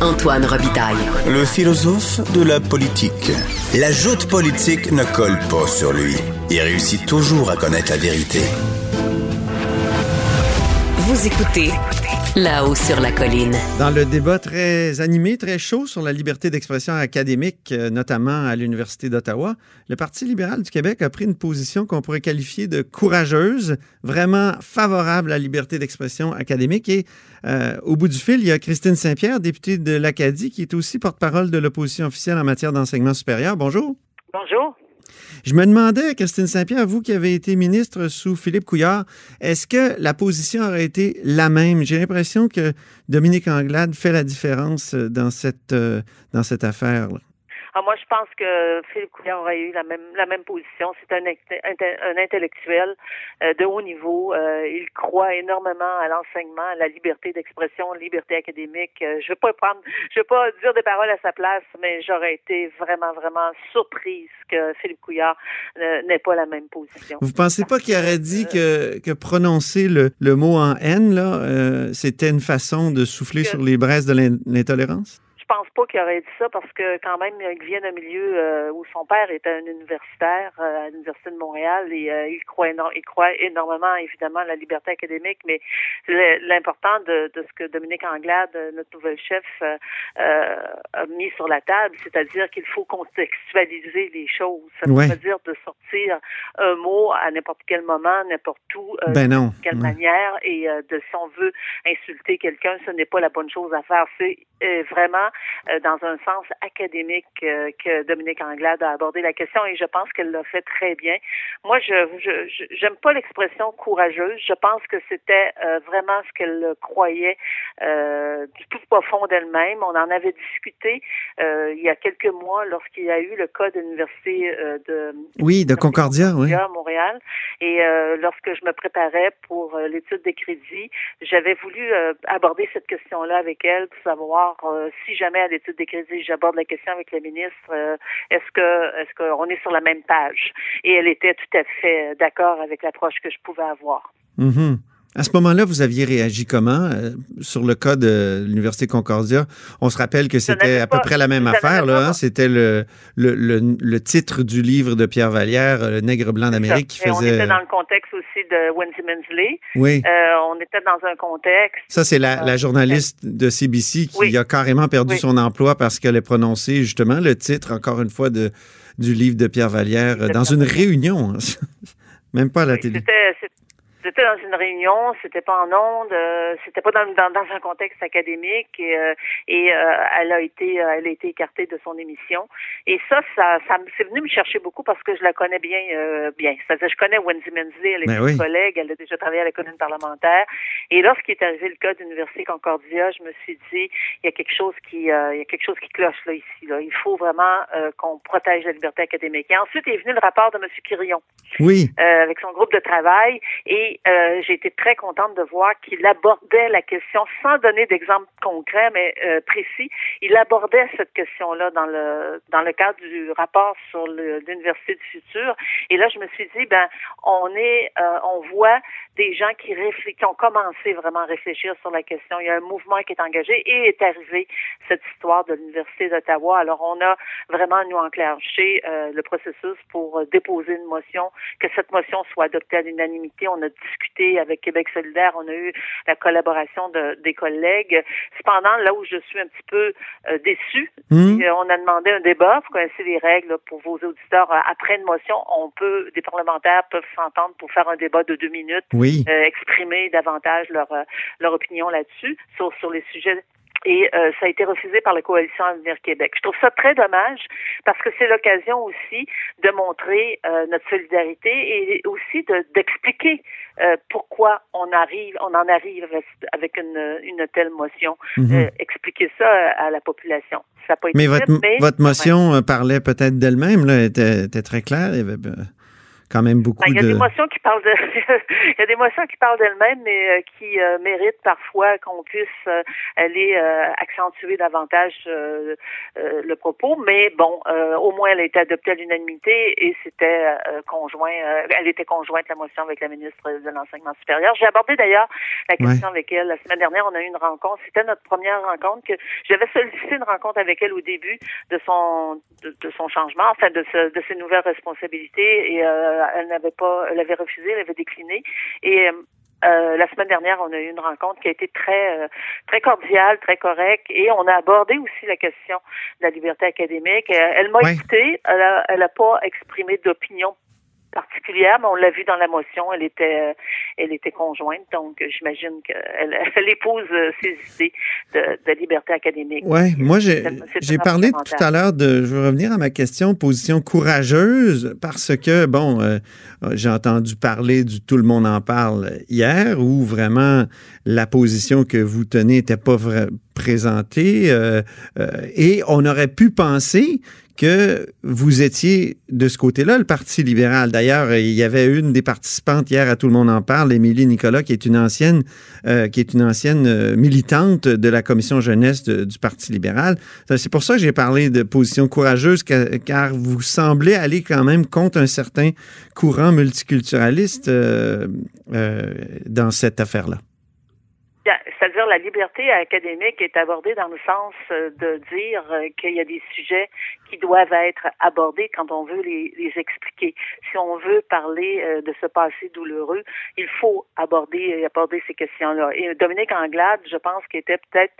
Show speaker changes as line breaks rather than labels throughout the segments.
Antoine Robitaille.
Le philosophe de la politique. La joute politique ne colle pas sur lui. Il réussit toujours à connaître la vérité.
Vous écoutez là-haut sur la colline.
Dans le débat très animé, très chaud sur la liberté d'expression académique, euh, notamment à l'Université d'Ottawa, le Parti libéral du Québec a pris une position qu'on pourrait qualifier de courageuse, vraiment favorable à la liberté d'expression académique. Et euh, au bout du fil, il y a Christine Saint-Pierre, députée de l'Acadie, qui est aussi porte-parole de l'opposition officielle en matière d'enseignement supérieur. Bonjour.
Bonjour.
Je me demandais, Christine Saint-Pierre, vous qui avez été ministre sous Philippe Couillard, est-ce que la position aurait été la même? J'ai l'impression que Dominique Anglade fait la différence dans cette, euh, cette affaire. -là.
Ah, moi, je pense que Philippe Couillard aurait eu la même la même position. C'est un, un, intellectuel euh, de haut niveau. Euh, il croit énormément à l'enseignement, à la liberté d'expression, liberté académique. Euh, je veux pas prendre, je veux pas dire des paroles à sa place, mais j'aurais été vraiment vraiment surprise que Philippe Couillard n'ait pas la même position.
Vous pensez pas qu'il aurait dit que que prononcer le, le mot en haine là, c'était une façon de souffler sur les braises de l'intolérance?
Pense pas qu'il aurait dit ça parce que quand même il vient d'un milieu euh, où son père était un universitaire euh, à l'université de Montréal et euh, il croit il croit énormément évidemment à la liberté académique, mais l'important de, de, ce que Dominique Anglade, notre nouvel chef, a mis sur la table, c'est-à-dire qu'il faut contextualiser les choses. Ça veut dire de sortir un mot à n'importe quel moment, n'importe où,
ben
de quelle manière et de si on veut insulter quelqu'un, ce n'est pas la bonne chose à faire. C'est vraiment dans un sens académique euh, que Dominique Anglade a abordé la question et je pense qu'elle l'a fait très bien. Moi, je j'aime pas l'expression courageuse. Je pense que c'était euh, vraiment ce qu'elle croyait du tout profond d'elle-même. On en avait discuté il y a quelques mois lorsqu'il y a eu le cas de l'université de
oui de Concordia, oui.
à Montréal. Et lorsque je me préparais pour l'étude des crédits, j'avais voulu aborder cette question-là avec elle pour savoir si jamais à l'étude des crédits, j'aborde la question avec le ministre, euh, est-ce que est-ce qu'on est sur la même page? Et elle était tout à fait d'accord avec l'approche que je pouvais avoir.
Mm-hmm. À ce moment-là, vous aviez réagi comment euh, sur le cas de l'Université Concordia? On se rappelle que c'était à peu près la même affaire. Là, hein? C'était le, le, le, titre du livre de Pierre Vallière, Le Nègre blanc d'Amérique, qui faisait... On
était dans le contexte aussi de Wendy Mensley.
Oui.
Euh, on était dans un contexte...
Ça, c'est la, la, journaliste de CBC qui a carrément perdu son emploi parce qu'elle a prononcé justement le titre, encore une fois, de, du livre de Pierre Vallière dans une réunion. Même pas à la télé.
C'était dans une réunion, c'était pas en ondes, euh, c'était pas dans, dans, dans, un contexte académique et, euh, et euh, elle a été elle a été écartée de son émission. Et ça, ça, ça c'est venu me chercher beaucoup parce que je la connais bien bien. C'est-à-dire je connais Wendy Mensley, elle est ben une collègue, elle a déjà travaillé à la commune parlementaire. Et lorsqu'il est arrivé le cas d'Université Concordia, je me suis dit il y a quelque chose qui il y a quelque chose qui cloche là ici. Là. Il faut vraiment qu'on protège la liberté académique. Et ensuite est venu le rapport de M. Quirion.
Oui.
avec son groupe de travail et euh, j'ai été très contente de voir qu'il abordait la question sans donner d'exemple concret, mais euh, précis. Il abordait cette question-là dans le dans le cadre du rapport sur l'université du futur. Et là, je me suis dit, ben, on est, euh, on voit des gens qui, qui ont commencé vraiment à réfléchir sur la question. Il y a un mouvement qui est engagé et est arrivé cette histoire de l'université d'Ottawa. Alors, on a vraiment nous enclenché euh, le processus pour déposer une motion, que cette motion soit adoptée à l'unanimité. On a discuté avec Québec solidaire, on a eu la collaboration de, des collègues. Cependant, là où je suis un petit peu euh, déçue, mmh. on a demandé un débat. Vous connaissez les règles pour vos auditeurs. Après une motion, on peut, des parlementaires peuvent s'entendre pour faire un débat de deux minutes,
euh,
exprimer davantage leur euh, leur opinion là-dessus sur sur les sujets et euh, ça a été refusé par la coalition Avenir Québec. Je trouve ça très dommage parce que c'est l'occasion aussi de montrer euh, notre solidarité et aussi d'expliquer euh, pourquoi on arrive, on en arrive avec une, une telle motion. Mhm. expliquer ça à la population. Ça pas été
mais, votre, votre motion parlait peut-être d'elle-même, là, était, était très claire. Il y avait quand même beaucoup
ben. Il y a des motions qui parlent de... il y a des motions qui parlent d'elles-mêmes, mais euh, qui euh, méritent parfois qu'on puisse euh, aller accentuer davantage le propos. Mais bon, au moins, elle a été adoptée à l'unanimité et c'était conjoint. elle était conjointe, la motion, avec la ministre de l'Enseignement supérieur. J'ai abordé d'ailleurs la question avec elle. La semaine dernière, on a eu une rencontre. C'était notre première rencontre que j'avais sollicité une rencontre avec elle au début de son de, son changement, enfin de, de ses nouvelles responsabilités et elle n'avait pas, elle avait refusé, elle avait décliné. Et euh, la semaine dernière, on a eu une rencontre qui a été très euh, très cordiale, très correcte, et on a abordé aussi la question de la liberté académique. Elle, m'a écouté, elle a, elle a pas exprimé d'opinion particulière, mais on l'a vu dans la motion, elle était, euh, elle était conjointe, donc j'imagine qu'elle elle épouse euh, ses idées de, liberté académique.
Oui, moi j'ai parlé tout à l'heure de, je veux revenir à ma question, position courageuse, parce que, bon, euh, j'ai entendu parler du tout le monde en parle hier, où vraiment la position que vous tenez n'était pas présentée, et on aurait pu penser que vous étiez de ce côté-là, le Parti libéral. D'ailleurs, il y avait une des participantes hier à Tout le monde en parle, Émilie Nicolas, qui est une ancienne, euh, qui est une ancienne euh, militante de la commission jeunesse du Parti libéral. C'est pour ça que j'ai parlé de position courageuse, car, vous semblez aller quand même contre un certain courant multiculturaliste euh, dans cette affaire-là
la liberté académique est abordée dans le sens euh, de dire euh, qu'il y a des sujets qui doivent être abordés quand on veut les, expliquer. Si on veut parler euh, de ce passé douloureux, il faut aborder aborder ces questions-là. Et Dominique Anglade, je pense qu'il était peut-être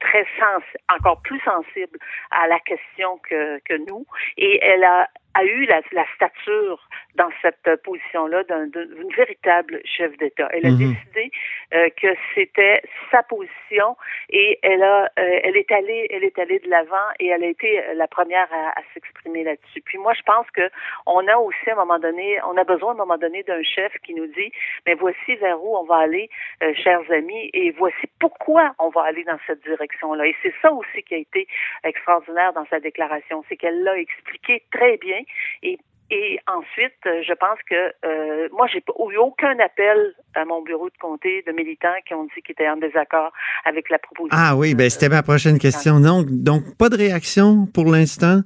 très sens encore plus sensible à la question que, que nous, et elle a a eu la, la stature dans cette position-là d'une véritable chef d'État. Elle a mhm. décidé euh, que c'était sa position et elle a, euh, elle est allée, elle est allée de l'avant et elle a été la première à, à s'exprimer là-dessus. Puis moi, je pense que on a aussi à un moment donné, on a besoin à un moment donné d'un chef qui nous dit, mais voici vers où on va aller, euh, chers amis, et voici pourquoi on va aller dans cette direction-là. Et c'est ça aussi qui a été extraordinaire dans sa déclaration, c'est qu'elle l'a expliqué très bien et et ensuite, euh, je pense que euh, moi, j'ai eu aucun appel à mon bureau de comté de militants qui ont dit qu'ils étaient en désaccord avec la proposition.
Ah oui, ben c'était ma prochaine question. Donc, donc pas de réaction pour l'instant?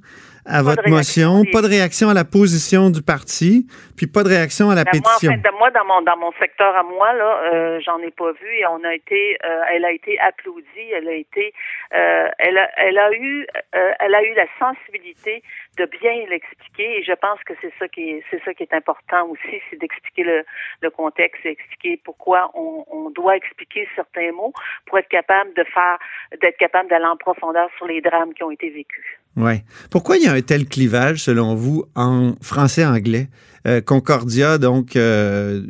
À votre motion, pas de réaction à la position du parti, puis pas de réaction à la pétition.
Moi, en fait, moi, dans mon dans mon secteur à moi là, euh, j'en ai pas vu et on a été, euh, elle a été applaudie, elle a été, euh, elle a, elle a eu, euh, elle a eu la sensibilité de bien l'expliquer et je pense que c'est ça qui est, c'est ça qui est important aussi, c'est d'expliquer le, le contexte, expliquer pourquoi on, on doit expliquer certains mots pour être capable de faire, d'être capable d'aller en profondeur sur les drames qui ont été vécus.
Ouais. Pourquoi il y a un tel clivage, selon vous, en français-anglais? Euh, Concordia, donc, euh,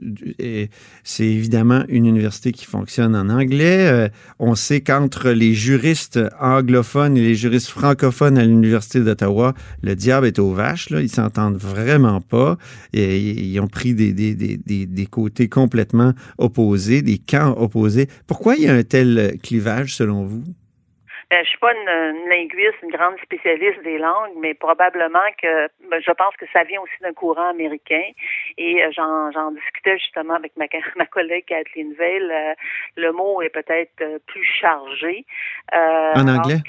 c'est évidemment une université qui fonctionne en anglais. Euh, on sait qu'entre les juristes anglophones et les juristes francophones à l'Université d'Ottawa, le diable est aux vaches. Là. Ils s'entendent vraiment pas. Et, ils ont pris des, des, des, des, côtés complètement opposés, des camps opposés. Pourquoi il y a un tel clivage, selon vous?
Je ben, je suis pas une, linguiste, une grande spécialiste des langues, mais probablement que ben, je pense que ça vient aussi d'un courant américain. Et euh, j'en discutais justement avec ma, ma collègue Kathleen Veil. Euh, le mot est peut-être euh, plus chargé.
en anglais?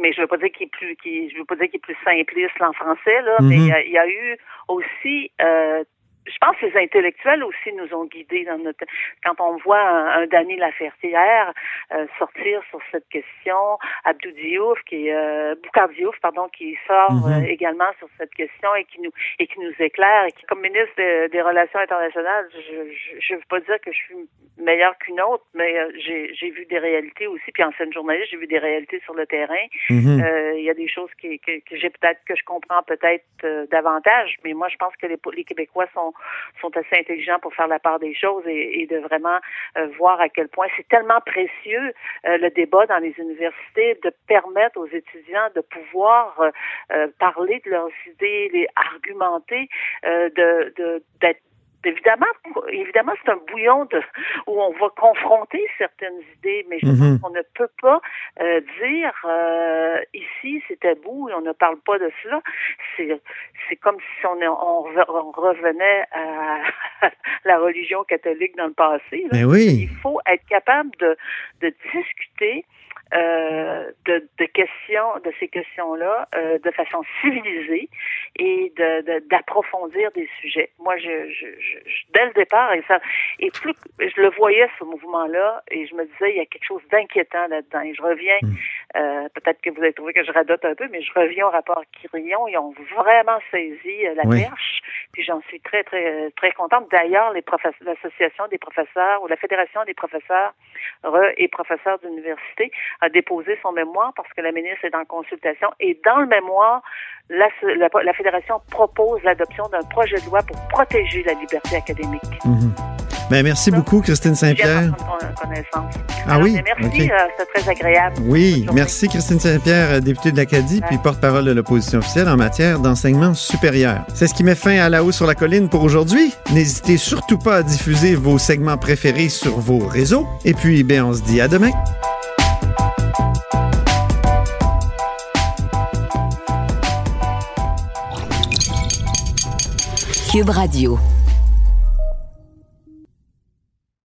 mais je veux pas dire qu'il est plus, je veux pas dire qu'il est plus simpliste en français là, mais mm-hmm. il y, a eu aussi je pense que les intellectuels aussi nous ont guidés dans notre quand on voit un, un Danny Lafertière euh, sortir sur cette question, Abdou Diouf qui est euh, Diouf pardon qui sort mhm. euh, également sur cette question et qui nous et qui nous éclaire et qui comme ministre des Relations internationales, je ne veux pas dire que je suis meilleure qu'une autre, mais euh, j'ai j'ai vu des réalités aussi puis en scène journaliste, j'ai vu des réalités sur le terrain. Mhm. Il y a des choses qui, que, que j'ai peut-être que je comprends peut-être davantage, mais moi je pense que les, les Québécois sont sont, assez intelligents pour faire la part des choses et, de vraiment euh, voir à quel point c'est tellement précieux euh, le débat dans les universités de permettre aux étudiants de pouvoir euh, parler de leurs idées, les argumenter, de d'être évidemment, évidemment, c'est un bouillon de, où on va confronter certaines idées, mais je mhm. pense qu'on ne peut pas dire ici c'est tabou et on ne parle pas de cela. C'est c'est comme si on, on, revenait à la religion catholique dans le passé.
Mais oui.
Il faut être capable de, de discuter euh, de, de, questions, de ces questions-là, euh, de façon civilisée et de d'approfondir des sujets. Moi, je, je, je, dès le départ, et ça, et plus je le voyais ce mouvement-là, et je me disais, il y a quelque chose d'inquiétant là-dedans. Et je reviens, hmm. euh, peut-être que vous avez trouvé que je radote un peu, mais je reviens au rapport Quirion. Ils ont vraiment saisi euh, la perche, puis j'en suis très, très, très contente. D'ailleurs, les l'association des professeurs ou la fédération des professeurs et professeurs d'université a déposé son mémoire parce que la ministre est en consultation. Et dans le mémoire, la, la, Fédération propose l'adoption d'un projet de loi pour protéger la liberté académique.
Mhm. Ben, merci beaucoup, Christine Saint-Pierre.
Ah oui? Merci, euh, c'est très agréable.
Oui, merci, Christine Saint-Pierre, euh, députée de l'Acadie, puis porte-parole de l'opposition officielle en matière d'enseignement supérieur. C'est ce qui met fin à La Haut sur la Colline pour aujourd'hui. N'hésitez surtout pas à diffuser vos segments préférés sur vos réseaux. Et puis, ben, on se dit à demain.
Cube Radio.